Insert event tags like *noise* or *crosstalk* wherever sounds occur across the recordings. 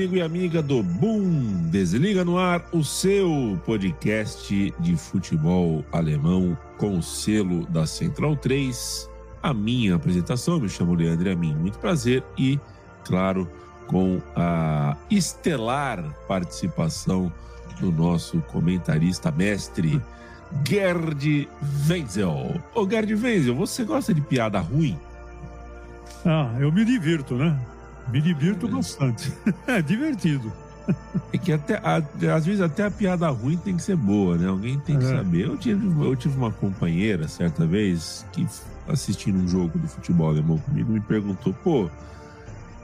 Amigo e amiga do Boom! Desliga no ar o seu podcast de futebol alemão com o selo da Central 3. A minha apresentação, me chamo Leandro Amin, muito prazer e, claro, com a estelar participação do nosso comentarista mestre, Gerd Wenzel. Ô Gerd Wenzel, você gosta de piada ruim? Ah, eu me divirto, né? Me divirto bastante. *laughs* É divertido. É que até, às vezes até a piada ruim tem que ser boa, né? Alguém tem que é. saber. Eu tive, eu tive uma companheira, certa vez, que assistindo um jogo do futebol alemão comigo, me perguntou, pô,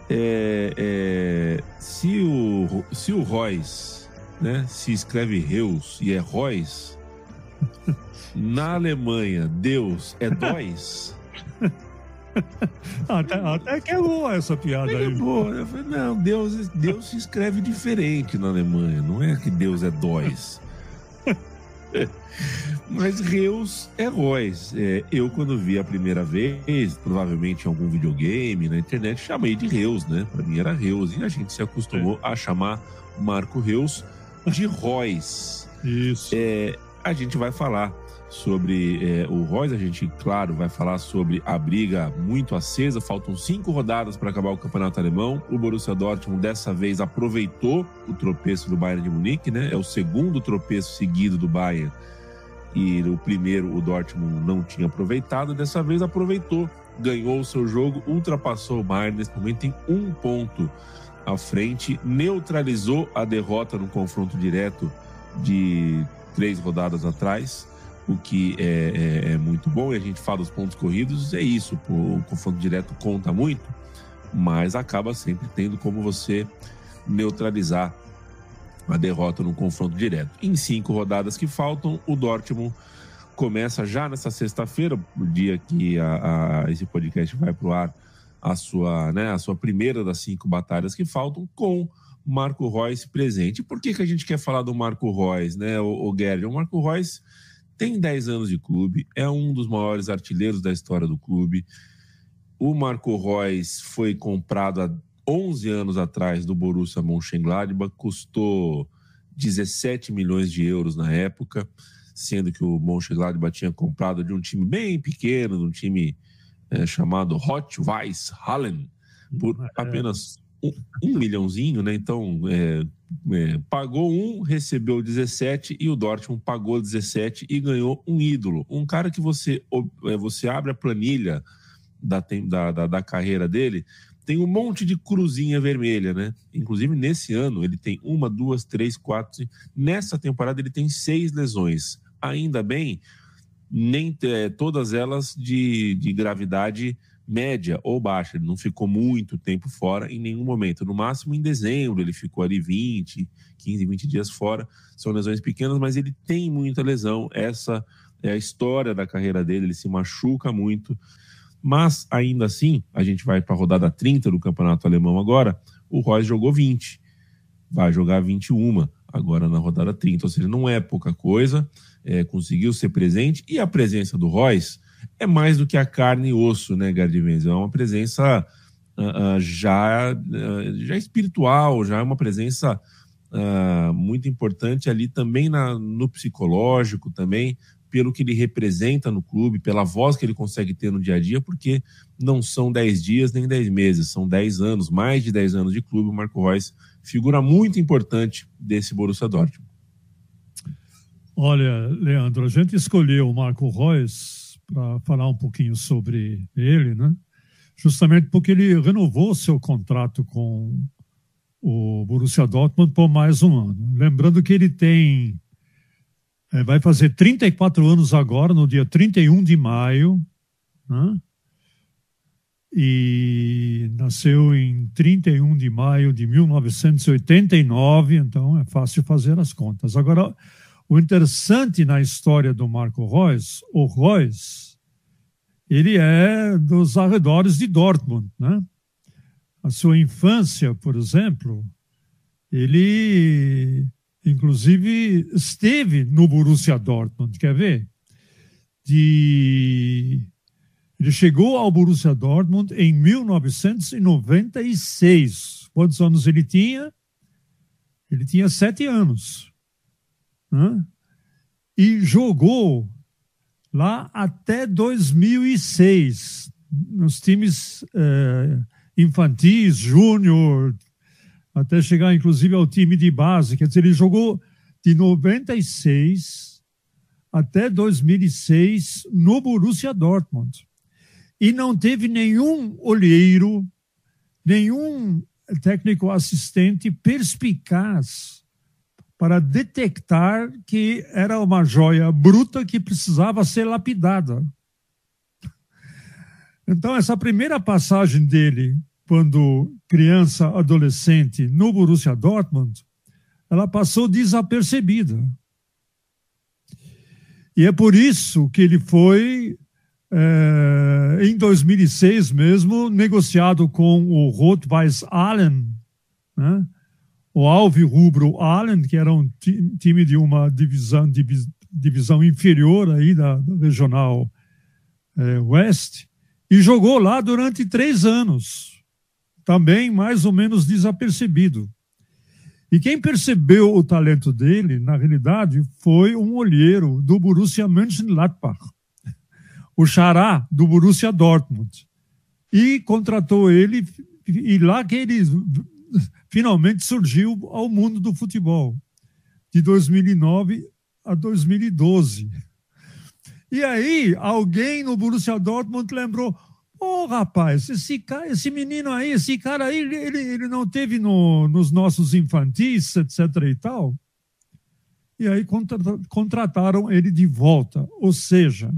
é, é, se o, se o Royce, né, se escreve Reus e é Royce, *laughs* na Alemanha, Deus é Dois? *laughs* *laughs* até, até, que é boa essa piada é aí. Boa. Eu falei, não, Deus, Deus se escreve diferente na Alemanha. Não é que Deus é dois. *laughs* Mas Reus é Reus. É, eu, quando vi a primeira vez, provavelmente em algum videogame, na internet, chamei de Reus, né? Pra mim era Reus. E a gente se acostumou é. a chamar Marco Reus de Reus. Isso. É, a gente vai falar sobre é, o Royce. A gente, claro, vai falar sobre a briga muito acesa. Faltam cinco rodadas para acabar o campeonato alemão. O Borussia Dortmund dessa vez aproveitou o tropeço do Bayern de Munique, né? É o segundo tropeço seguido do Bayern. E o primeiro o Dortmund não tinha aproveitado. Dessa vez aproveitou, ganhou o seu jogo, ultrapassou o Bayern. Nesse momento tem um ponto à frente, neutralizou a derrota no confronto direto de três rodadas atrás o que é, é, é, muito bom, e a gente fala dos pontos corridos, é isso, o confronto direto conta muito, mas acaba sempre tendo como você neutralizar a derrota no confronto direto. Em cinco rodadas que faltam, o Dortmund começa já nessa sexta-feira, o dia que a, a, esse podcast vai para o ar, a sua, né, a sua primeira das cinco batalhas que faltam, com Marco Reus presente. Por que, que a gente quer falar do Marco Reus, né, o, o? O Marco Reus tem 10 anos de clube, é um dos maiores artilheiros da história do clube. O Marco Reus foi comprado há 11 anos atrás do Borussia Mönchengladbach, custou 17 milhões de euros na época, sendo que o Mönchengladbach tinha comprado de um time bem pequeno, de um time é, chamado Hot Weiss Hallen, por apenas um, milhãozinho, né? Então, é, é, pagou um, recebeu 17 e o Dortmund pagou 17 e ganhou um ídolo. Um cara que você, é, você abre a planilha da, da, da, da carreira dele, tem um monte de cruzinha vermelha, né? Inclusive, nesse ano, ele tem uma, duas, três, quatro. Nessa temporada, ele tem seis lesões. Ainda bem, nem é, todas elas de, de gravidade média ou baixa. Ele não ficou muito tempo fora em nenhum momento. No máximo em dezembro, ele ficou ali 20, 15, 20 dias fora. São lesões pequenas, mas ele tem muita lesão. Essa é a história da carreira dele. Ele se machuca muito. Mas ainda assim, a gente vai para a rodada 30 do campeonato alemão agora. O Royce jogou 20, vai jogar 21 agora na rodada 30. Ou seja, não é pouca coisa. É, conseguiu ser presente e a presença do Royce é mais do que a carne e osso, né, Gardivenzo? É uma presença uh, já, uh, já espiritual, já é uma presença muito importante ali também na, no psicológico, também pelo que ele representa no clube, pela voz que ele consegue ter no dia a dia, porque não são 10 dias nem 10 meses, são 10 anos, mais de 10 anos de clube. O Marco Reus, figura muito importante desse Borussia Dortmund. Olha, Leandro, a gente escolheu o Marco Reus para falar um pouquinho sobre ele, né? justamente porque ele renovou seu contrato com o Borussia Dortmund por mais um ano. Lembrando que ele tem é, vai fazer 34 anos agora, no dia 31 de maio, né? e nasceu em 31 de maio de 1989, então é fácil fazer as contas. Agora, o interessante na história do Marco Reus, o Reus, ele é dos arredores de Dortmund, né? A sua infância, por exemplo, ele inclusive esteve no Borussia Dortmund, quer ver? De ele chegou ao Borussia Dortmund em 1996. Quantos anos ele tinha? Ele tinha sete anos. Né? E jogou lá até 2006, nos times eh, infantis, júnior, até chegar inclusive ao time de base. Quer dizer, ele jogou de 96 até 2006 no Borussia Dortmund e não teve nenhum olheiro, nenhum técnico assistente perspicaz para detectar que era uma joia bruta que precisava ser lapidada. Então, essa primeira passagem dele, quando criança, adolescente, no Borussia Dortmund, ela passou desapercebida. E é por isso que ele foi é, em 2006 mesmo, negociado com o Rot-Weiss Allen, né? O Alvi Rubro Allen, que era um time de uma divisão, divisão inferior aí da, regional é, West, e jogou lá durante três anos, também mais ou menos desapercebido. E quem percebeu o talento dele, na realidade, foi um olheiro do Borussia Mönchengladbach o xará do Borussia Dortmund. E contratou ele, e lá que ele finalmente surgiu ao mundo do futebol, de 2009 a 2012. E aí, alguém no Borussia Dortmund lembrou: Ô oh, rapaz, esse, cara, esse menino aí, esse cara aí, ele, ele não teve no, nos nossos infantis, etc. e tal. E aí contrataram ele de volta. Ou seja,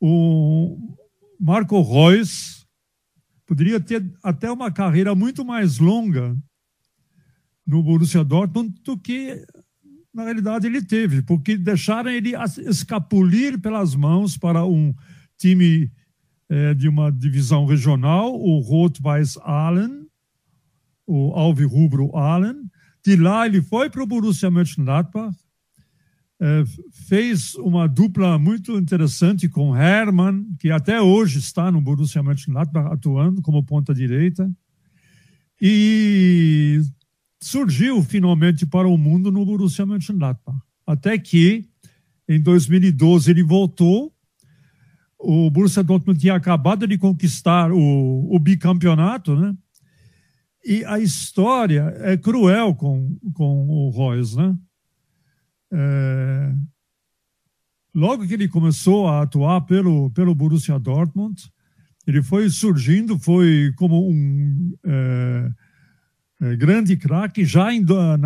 o Marco Reus poderia ter até uma carreira muito mais longa no Borussia Dortmund do que na realidade ele teve, porque deixaram ele escapulir pelas mãos para um time é, de uma divisão regional, o Rot-Weiss Allen, o Alvirrubro Allen. De lá ele foi para o Borussia Mönchengladbach, é, fez uma dupla muito interessante com Hermann, que até hoje está no Borussia Mönchengladbach atuando como ponta direita, e surgiu finalmente para o mundo no Borussia Mönchengladbach. Até que em 2012 ele voltou. O Borussia Dortmund tinha acabado de conquistar o, o bicampeonato, né? E a história é cruel com, com o Royce, né? É, logo que ele começou a atuar pelo, pelo Borussia Dortmund, ele foi surgindo, foi como um é, é, grande craque. Já em, na,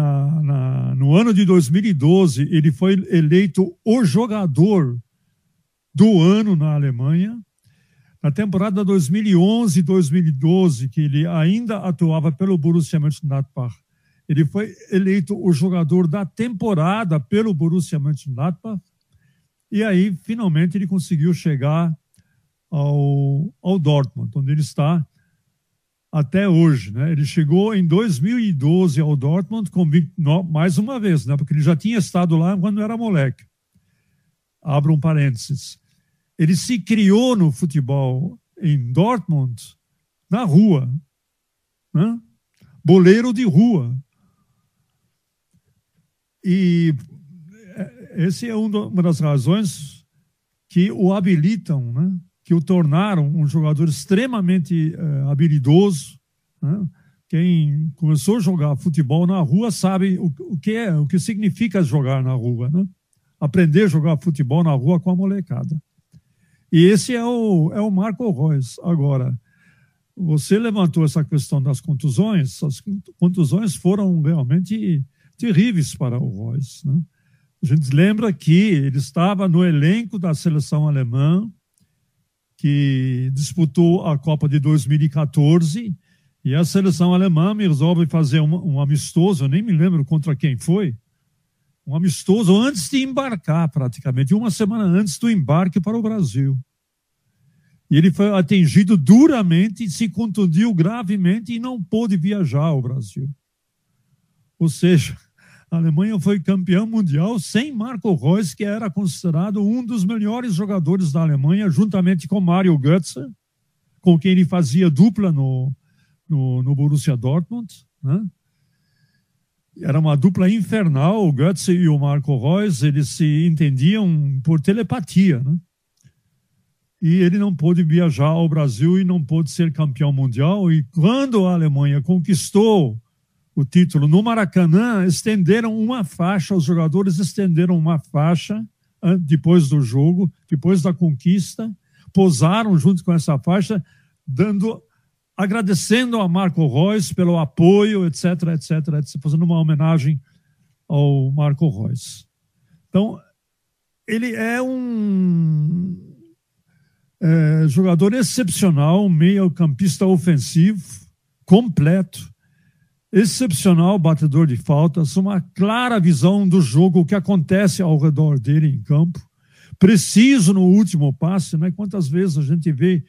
na, no ano de 2012, ele foi eleito o jogador do ano na Alemanha. Na temporada 2011-2012, que ele ainda atuava pelo Borussia Mönchengladbach, ele foi eleito o jogador da temporada pelo Borussia Mönchengladbach. E aí, finalmente, ele conseguiu chegar ao, ao Dortmund, onde ele está até hoje. Né? Ele chegou em 2012 ao Dortmund, com, mais uma vez, né? porque ele já tinha estado lá quando era moleque. Abra um parênteses. Ele se criou no futebol em Dortmund na rua. Né? Boleiro de rua. E é, esse é uma das razões que o habilitam, né? que o tornaram um jogador extremamente uh, habilidoso. Né? Quem começou a jogar futebol na rua sabe o, o que é, o que significa jogar na rua, né? aprender a jogar futebol na rua com a molecada. E esse é o, é o Marco Reus. Agora, você levantou essa questão das contusões, as contusões foram realmente terríveis para o Reus. Né? A gente lembra que ele estava no elenco da seleção alemã, que disputou a Copa de 2014, e a seleção alemã resolve fazer um, um amistoso, eu nem me lembro contra quem foi, um amistoso antes de embarcar, praticamente, uma semana antes do embarque para o Brasil. E ele foi atingido duramente, se contundiu gravemente e não pôde viajar ao Brasil. Ou seja, a Alemanha foi campeã mundial sem Marco Reus, que era considerado um dos melhores jogadores da Alemanha, juntamente com Mario Götze, com quem ele fazia dupla no, no, no Borussia Dortmund. Né? Era uma dupla infernal, o Götze e o Marco Reus, eles se entendiam por telepatia. Né? E ele não pôde viajar ao Brasil e não pôde ser campeão mundial. E quando a Alemanha conquistou o título. No Maracanã, estenderam uma faixa, os jogadores estenderam uma faixa depois do jogo, depois da conquista, posaram junto com essa faixa, dando, agradecendo a Marco Reus pelo apoio, etc, etc, etc, fazendo uma homenagem ao Marco Reus. Então, ele é um é, jogador excepcional, meio-campista ofensivo, completo, excepcional batedor de faltas, uma clara visão do jogo, o que acontece ao redor dele em campo, preciso no último passe, né? Quantas vezes a gente vê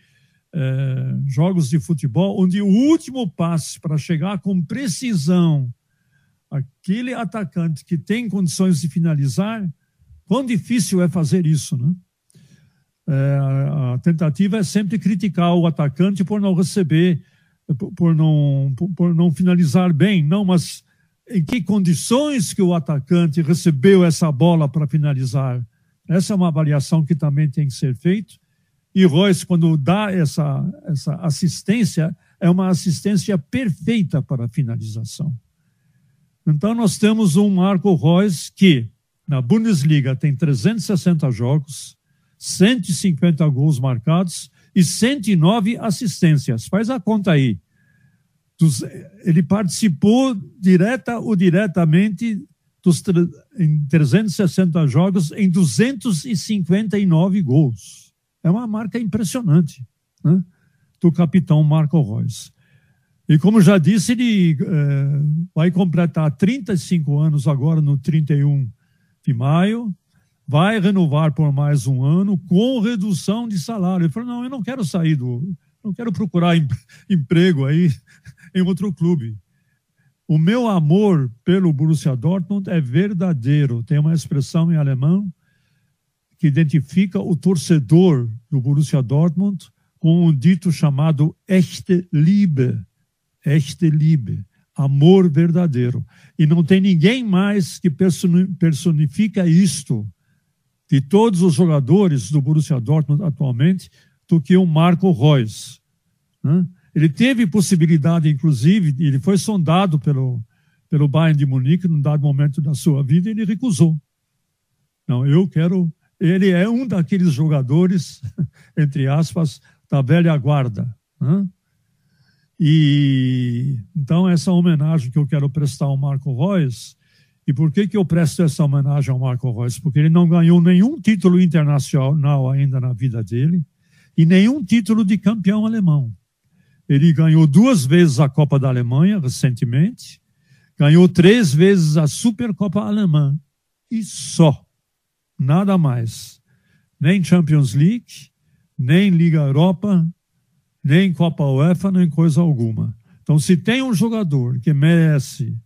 é, jogos de futebol onde o último passe para chegar com precisão aquele atacante que tem condições de finalizar, quão difícil é fazer isso, né? É, a tentativa é sempre criticar o atacante por não receber por não, por não finalizar bem, não, mas em que condições que o atacante recebeu essa bola para finalizar? Essa é uma avaliação que também tem que ser feita. E Royce, quando dá essa, essa assistência, é uma assistência perfeita para a finalização. Então, nós temos um Marco Reus que, na Bundesliga, tem 360 jogos, 150 gols marcados e 109 assistências. Faz a conta aí. Ele participou direta ou diretamente dos, em 360 jogos em 259 gols. É uma marca impressionante né? do capitão Marco Reus. E como já disse, ele é, vai completar 35 anos agora no 31 de maio vai renovar por mais um ano com redução de salário. Ele falou: não, eu não quero sair do. Não quero procurar *laughs* emprego aí *laughs* em outro clube. O meu amor pelo Borussia Dortmund é verdadeiro. Tem uma expressão em alemão que identifica o torcedor do Borussia Dortmund com um dito chamado echte Liebe. Echte Liebe. Amor verdadeiro. E não tem ninguém mais que personifica isto de todos os jogadores do Borussia Dortmund atualmente do que o Marco Reus. Né? Ele teve possibilidade, inclusive, ele foi sondado pelo, pelo Bayern de Munique num dado momento da sua vida e ele recusou. Não, eu quero. Ele é um daqueles jogadores, *laughs* entre aspas, da velha guarda. Né? E então essa homenagem que eu quero prestar ao Marco Reus e por que, que eu presto essa homenagem ao Marco Reus? Porque ele não ganhou nenhum título internacional ainda na vida dele e nenhum título de campeão alemão. Ele ganhou duas vezes a Copa da Alemanha recentemente, ganhou três vezes a Supercopa Alemã e só, nada mais. Nem Champions League, nem Liga Europa, nem Copa UEFA, nem coisa alguma. Então, se tem um jogador que merece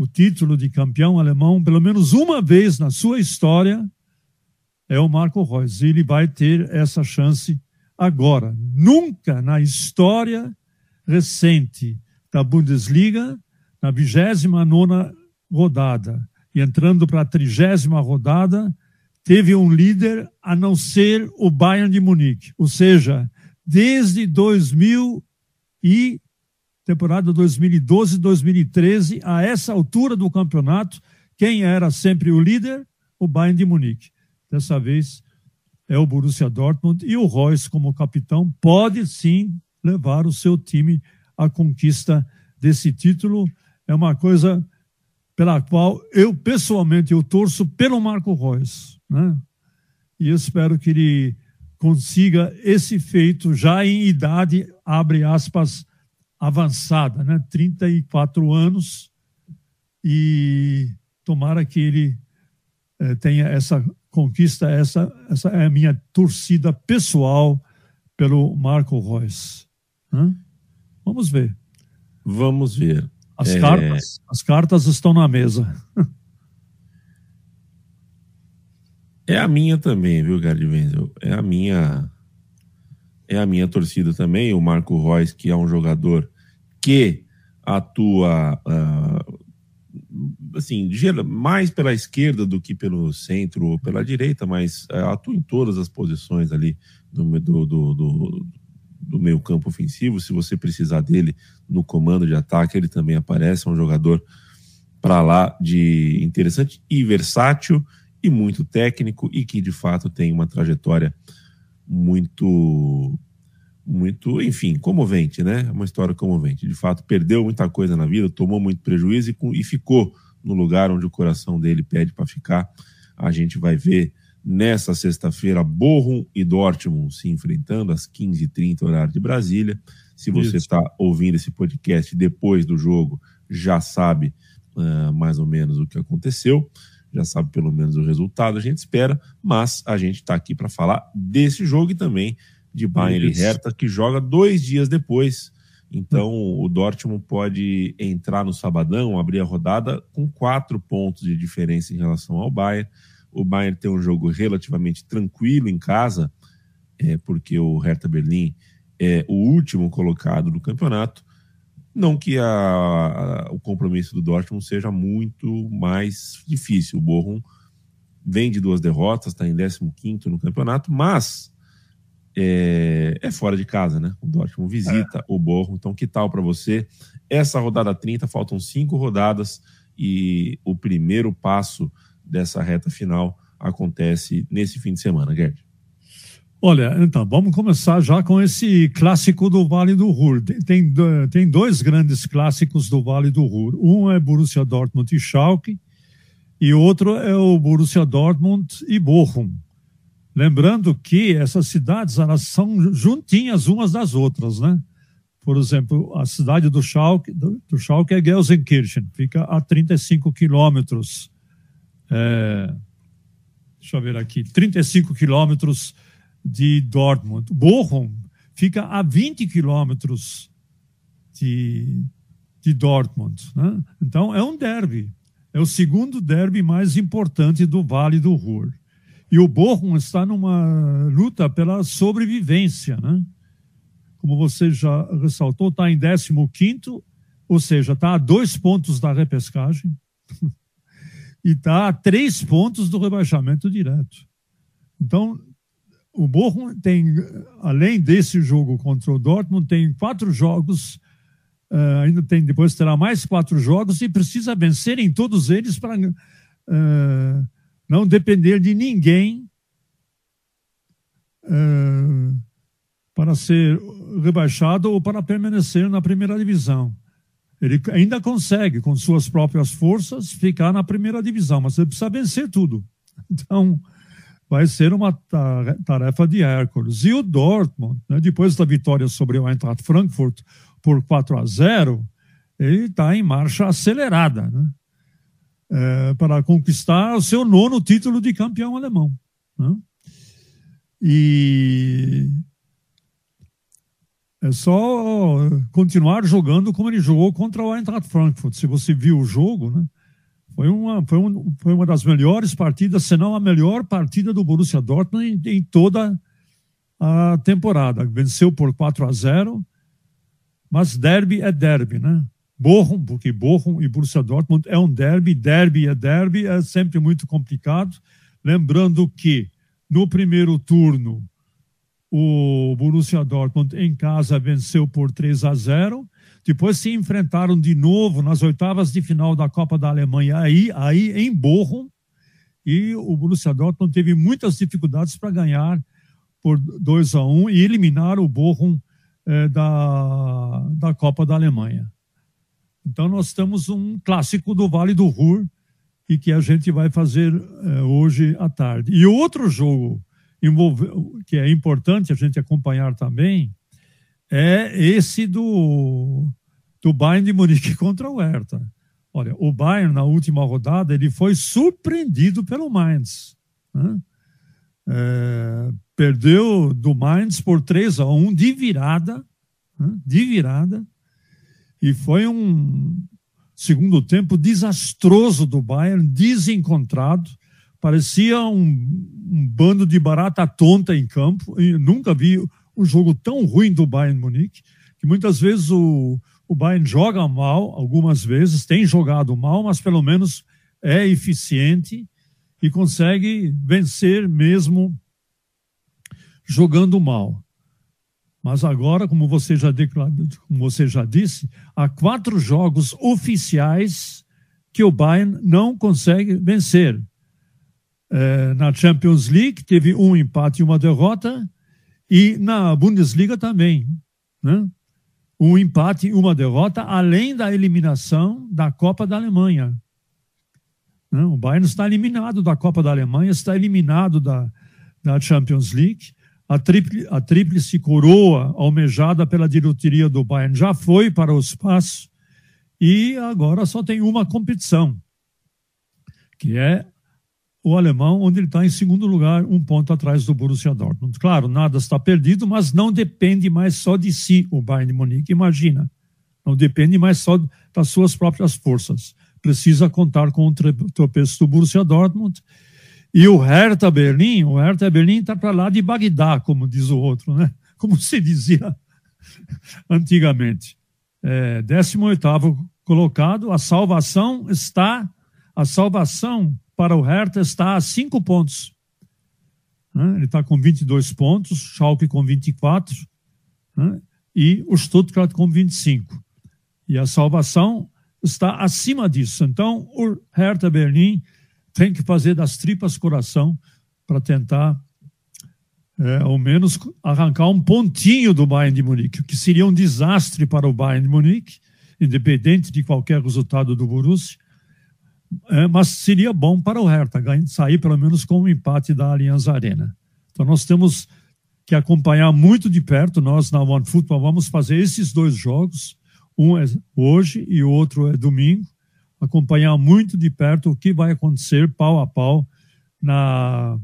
o título de campeão alemão pelo menos uma vez na sua história é o Marco Reus. Ele vai ter essa chance agora. Nunca na história recente da Bundesliga, na 29 rodada e entrando para a trigésima rodada, teve um líder a não ser o Bayern de Munique. Ou seja, desde 2000 e temporada 2012-2013, a essa altura do campeonato, quem era sempre o líder? O Bayern de Munique. Dessa vez é o Borussia Dortmund e o Royce como capitão pode sim levar o seu time à conquista desse título. É uma coisa pela qual eu pessoalmente eu torço pelo Marco Reus, né? E espero que ele consiga esse feito já em idade abre aspas avançada, né? 34 anos e tomara que ele eh, tenha essa conquista, essa essa é a minha torcida pessoal pelo Marco Reus. Né? Vamos ver. Vamos ver. As, é... cartas, as cartas estão na mesa. é a minha também, viu, Gary Wenzel? É a minha. É a minha torcida também. O Marco Reus, que é um jogador que atua. Uh, assim, mais pela esquerda do que pelo centro ou pela direita, mas uh, atua em todas as posições ali do, do, do, do do meio campo ofensivo, se você precisar dele no comando de ataque, ele também aparece, é um jogador para lá de interessante e versátil e muito técnico e que de fato tem uma trajetória muito muito, enfim, comovente, né? Uma história comovente. De fato, perdeu muita coisa na vida, tomou muito prejuízo e, e ficou no lugar onde o coração dele pede para ficar. A gente vai ver Nessa sexta-feira, Bochum e Dortmund se enfrentando às 15h30, horário de Brasília. Se você está ouvindo esse podcast depois do jogo, já sabe uh, mais ou menos o que aconteceu, já sabe pelo menos o resultado, a gente espera, mas a gente está aqui para falar desse jogo e também de Bayern e Hertha, que joga dois dias depois. Então, o Dortmund pode entrar no sabadão, abrir a rodada com quatro pontos de diferença em relação ao Bayern o Bayern tem um jogo relativamente tranquilo em casa, é, porque o Hertha Berlim é o último colocado do campeonato. Não que a, a, o compromisso do Dortmund seja muito mais difícil. O Bochum vem de duas derrotas, está em 15 no campeonato, mas é, é, fora de casa, né? O Dortmund visita é. o Bochum. Então, que tal para você? Essa rodada 30, faltam cinco rodadas e o primeiro passo dessa reta final acontece nesse fim de semana, Gerd. Olha, então, vamos começar já com esse clássico do Vale do Ruhr. Tem, tem dois grandes clássicos do Vale do Ruhr. Um é Borussia Dortmund e Schalke, e outro é o Borussia Dortmund e Bochum. Lembrando que essas cidades elas são juntinhas umas das outras, né? Por exemplo, a cidade do Schalke, do, do Schalke é Gelsenkirchen, fica a 35 quilômetros é, deixa eu ver aqui, 35 quilômetros de Dortmund. Bochum fica a 20 quilômetros de, de Dortmund. Né? Então, é um derby. É o segundo derby mais importante do Vale do Ruhr. E o Bochum está numa luta pela sobrevivência. Né? Como você já ressaltou, está em 15, ou seja, está a dois pontos da repescagem. *laughs* e está a três pontos do rebaixamento direto. Então, o Bochum tem, além desse jogo contra o Dortmund, tem quatro jogos, uh, ainda tem, depois terá mais quatro jogos e precisa vencer em todos eles para uh, não depender de ninguém uh, para ser rebaixado ou para permanecer na primeira divisão. Ele ainda consegue, com suas próprias forças, ficar na primeira divisão, mas ele precisa vencer tudo. *laughs* Então, vai ser uma tarefa de Hércules. E o Dortmund, né, depois da vitória sobre o Eintracht Frankfurt por 4 a 0, ele está em marcha acelerada né, é, para conquistar o seu nono título de campeão alemão. Né? E é só continuar jogando como ele jogou contra o Eintracht Frankfurt. Se você viu o jogo, né? Foi uma, foi, um, foi uma das melhores partidas, se não a melhor partida do Borussia Dortmund em, em toda a temporada. Venceu por 4 a 0, mas derby é derby, né? Bochum, porque Bochum e Borussia Dortmund é um derby, derby é derby, é sempre muito complicado. Lembrando que no primeiro turno o Borussia Dortmund em casa venceu por 3 a 0. Depois se enfrentaram de novo nas oitavas de final da Copa da Alemanha, aí, aí em Bochum, e o Borussia Dortmund teve muitas dificuldades para ganhar por 2 a 1 um, e eliminar o Bochum é, da, da Copa da Alemanha. Então nós temos um clássico do Vale do Ruhr e que a gente vai fazer é, hoje à tarde. E outro jogo que é importante a gente acompanhar também é esse do, do Bayern de Munique *laughs* contra o Hertha. Olha, o Bayern, na última rodada, ele foi surpreendido pelo Mainz. Né? É, perdeu do Mainz por 3 a 1 de virada, né? de virada, e foi um segundo tempo desastroso do Bayern, desencontrado, parecia um, um bando de barata tonta em campo, e nunca vi um jogo tão ruim do Bayern Munique, que muitas vezes o, o Bayern joga mal, algumas vezes, tem jogado mal, mas pelo menos é eficiente e consegue vencer mesmo jogando mal. Mas agora, como você já declarou, como você já disse, há quatro jogos oficiais que o Bayern não consegue vencer. É, na Champions League teve um empate e uma derrota e na Bundesliga também, né? um empate e uma derrota, além da eliminação da Copa da Alemanha. O Bayern está eliminado da Copa da Alemanha, está eliminado da, da Champions League. A, tripli, a tríplice coroa almejada pela diretoria do Bayern já foi para o espaço e agora só tem uma competição, que é o alemão, onde ele está em segundo lugar, um ponto atrás do Borussia Dortmund. Claro, nada está perdido, mas não depende mais só de si o Bayern de Munique. Imagina, não depende mais só das suas próprias forças. Precisa contar com o tropeço do Borussia Dortmund. E o Hertha Berlim, o Hertha Berlim está para lá de Bagdá, como diz o outro, né? *laughs* Como se dizia *laughs* antigamente. É, 18 colocado, a salvação está, a salvação para o Hertha está a cinco pontos. Né? Ele está com 22 pontos, Schalke com 24 né? e o Stuttgart com 25. E a salvação está acima disso. Então, o Hertha Berlim tem que fazer das tripas coração para tentar, é, ao menos, arrancar um pontinho do Bayern de Munique, o que seria um desastre para o Bayern de Munique, independente de qualquer resultado do Borussia é, mas seria bom para o Hertha sair pelo menos com um empate da Allianz Arena. Então nós temos que acompanhar muito de perto, nós na One Football vamos fazer esses dois jogos, um é hoje e o outro é domingo, acompanhar muito de perto o que vai acontecer pau a pau na,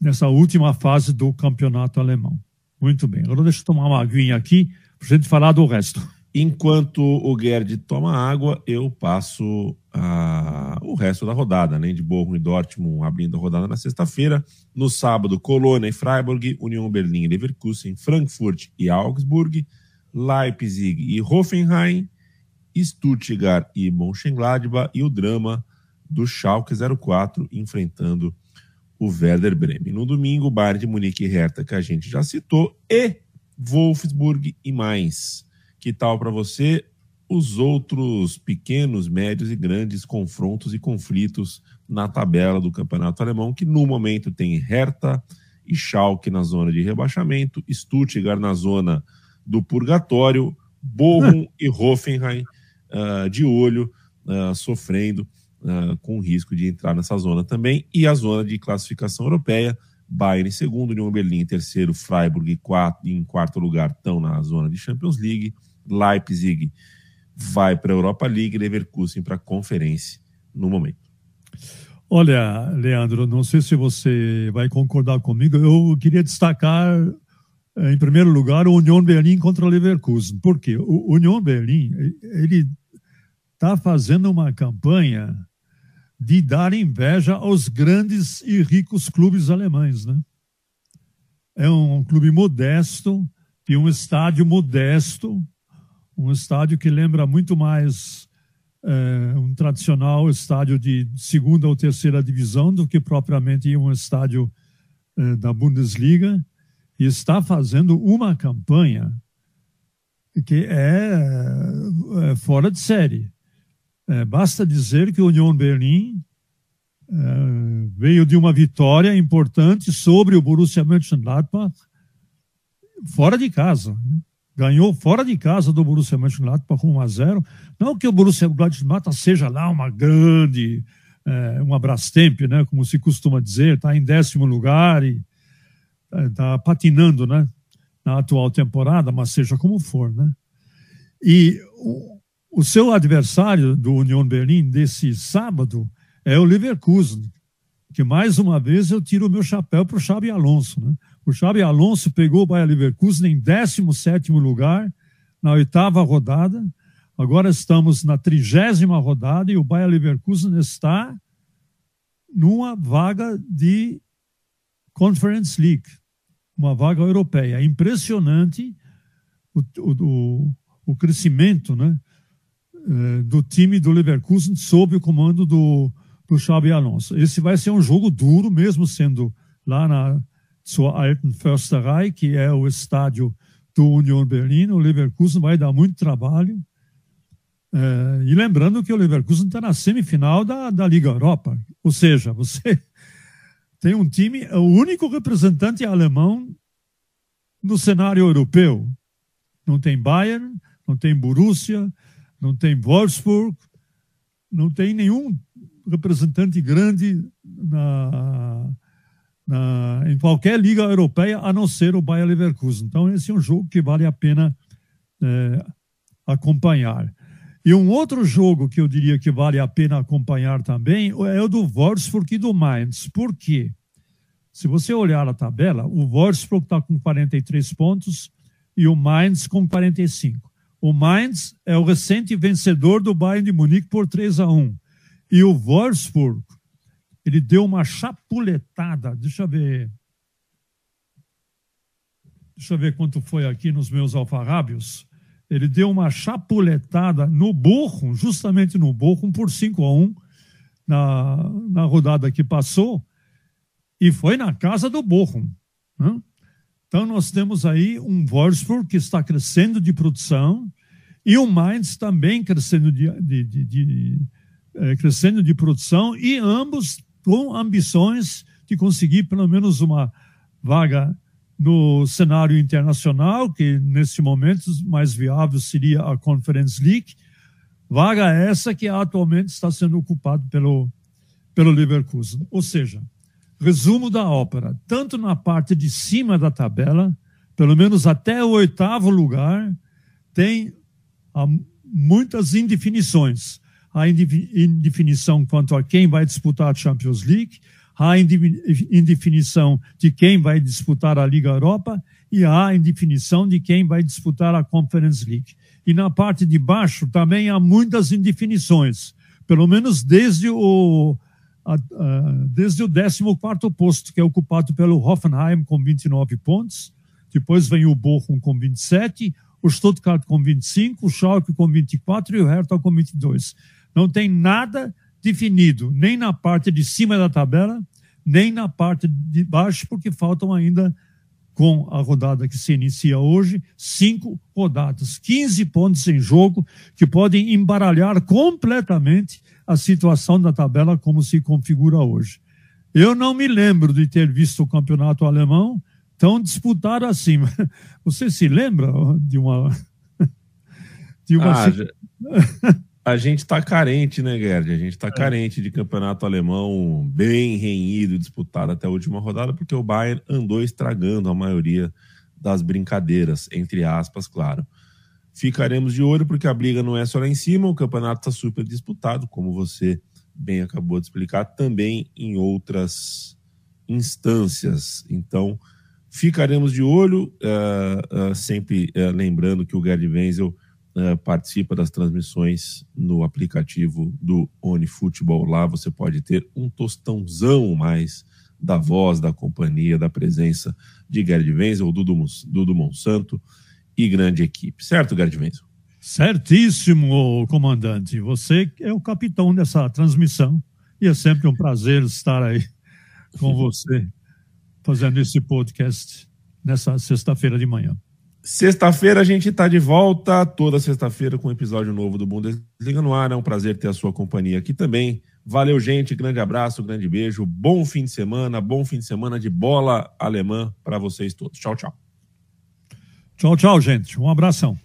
nessa última fase do campeonato alemão. Muito bem, agora deixa eu tomar uma aguinha aqui para gente falar do resto. Enquanto o Gerd toma água, eu passo a... o resto da rodada, além de Bochum e Dortmund abrindo a rodada na sexta-feira. No sábado, Colônia e Freiburg, União Berlim e Leverkusen, Frankfurt e Augsburg, Leipzig e Hoffenheim, Stuttgart e Mönchengladbach e o drama do Schalke 04 enfrentando o Werder Bremen. No domingo, Bayern de Munique e Hertha, que a gente já citou, e Wolfsburg e Mainz. Que tal para você os outros pequenos, médios e grandes confrontos e conflitos na tabela do Campeonato Alemão, que no momento tem Hertha e Schalke na zona de rebaixamento, Stuttgart na zona do purgatório, Bochum *laughs* e Hoffenheim uh, de olho, uh, sofrendo uh, com risco de entrar nessa zona também, e a zona de classificação europeia, Bayern em segundo, União Berlim em terceiro, Freiburg em quarto, em quarto lugar estão na zona de Champions League, Leipzig vai para a Europa League, Leverkusen para a Conferência no momento. Olha, Leandro, não sei se você vai concordar comigo, eu queria destacar, eh, em primeiro lugar, o União Berlim contra o Leverkusen. Por quê? O União Berlim, ele está fazendo uma campanha de dar inveja aos grandes e ricos clubes alemães, né? É um clube modesto, tem um estádio modesto, um estádio que lembra muito mais é, um tradicional estádio de segunda ou terceira divisão do que propriamente um estádio é, da Bundesliga e está fazendo uma campanha que é, é fora de série. Basta dizer que o Union Berlim veio de uma vitória importante sobre o Borussia Mönchengladbach fora de casa. Ganhou fora de casa do Borussia Mönchengladbach 1 a 0. Não que o Borussia Mönchengladbach seja lá uma grande, é, uma Brastemp, né, como se costuma dizer, está em décimo lugar e está é, patinando, né, na atual temporada, mas seja como for, né. E o, o seu adversário do Union Berlim desse sábado é o Leverkusen, que mais uma vez eu tiro o meu chapéu para o Xabi Alonso. Né? O Xabi Alonso pegou o Bayer Leverkusen em 17 lugar na oitava rodada. Agora estamos na trigésima rodada e o Bayer Leverkusen está numa vaga de Conference League, uma vaga europeia. É impressionante o, o, o crescimento né, eh, do time do Leverkusen sob o comando do, do Xabi Alonso. Esse vai ser um jogo duro, mesmo sendo lá na sua Alten Försterei, que é o estádio do Union Berlin. O Leverkusen vai dar muito trabalho. É, e lembrando que o Leverkusen está na semifinal da, da Liga Europa. Ou seja, você *laughs* tem um time, é o único representante alemão no cenário europeu. Não tem Bayern, não tem Borussia, não tem Wolfsburg, não tem nenhum representante grande na, na, em qualquer liga europeia, a não ser o Bayer Leverkusen. Então, esse é um jogo que vale a pena é, acompanhar. E um outro jogo que eu diria que vale a pena acompanhar também é o do Wolfsburg e do Mainz. Por quê? Se você olhar a tabela, o Wolfsburg está com 43 pontos e o Mainz com 45. O Mainz é o recente vencedor do Bayern de Munique por 3 a 1. E o Wolfsburg, ele deu uma chapuletada, deixa eu ver. Deixa eu ver quanto foi aqui nos meus alfarrábios. Ele deu uma chapuletada no Bochum, justamente no Bochum, por 5 a 1 na, na rodada que passou, e foi na casa do Bochum. Né? Então, nós temos aí um Wolfsburg que está crescendo de produção e o Mainz também crescendo de, de, de, de é, crescendo de produção e ambos com ambições de conseguir pelo menos uma vaga no cenário internacional, que nesse momento mais viável seria a Conference League, vaga essa que atualmente está sendo ocupada pelo, pelo Leverkusen. Ou seja, resumo da ópera, tanto na parte de cima da tabela, pelo menos até o oitavo lugar, tem muitas indefinições há indefinição quanto a quem vai disputar a Champions League, há indefinição de quem vai disputar a Liga Europa e há indefinição de quem vai disputar a Conference League. E na parte de baixo também há muitas indefinições, pelo menos desde o, desde o 14 posto, que é ocupado pelo Hoffenheim com 29 pontos, depois vem o Bochum com 27, o Stuttgart com 25, o Schalke com 24 e o Hertha com 22. Não tem nada definido, nem na parte de cima da tabela, nem na parte de baixo, porque faltam ainda, com a rodada que se inicia hoje, cinco rodadas, 15 pontos em jogo, que podem embaralhar completamente a situação da tabela como se configura hoje. Eu não me lembro de ter visto o campeonato alemão tão disputado assim. Você se lembra de uma. *laughs* De uma... Ah. *laughs* A gente está carente, né, Gerd? A gente está é. carente de campeonato alemão bem renhido, disputado até a última rodada, porque o Bayern andou estragando a maioria das brincadeiras, entre aspas, claro. Ficaremos de olho, porque a briga não é só lá em cima, o campeonato está super disputado, como você bem acabou de explicar, também em outras instâncias. Então, ficaremos de olho, uh, uh, sempre uh, lembrando que o Gerd Wenzel uh, participa das transmissões no aplicativo do OniFootball. Lá você pode ter um tostãozão mais da voz, da companhia, da presença de Gerd Wenzel, Dudu, Dudu Monsanto e grande equipe. Certo, Gerd Wenzel? Certíssimo, comandante. Você é o capitão dessa transmissão e é sempre um prazer estar aí com *laughs* você fazendo esse podcast nessa sexta-feira de manhã. Sexta-feira a gente está de volta, toda sexta-feira com um episódio novo do Bundesliga no ar. É um prazer ter a sua companhia aqui também. Valeu, gente. Grande abraço, grande beijo. Bom fim de semana, bom fim de semana de bola alemã para vocês todos. Tchau, tchau. Tchau, tchau, gente. Um abração.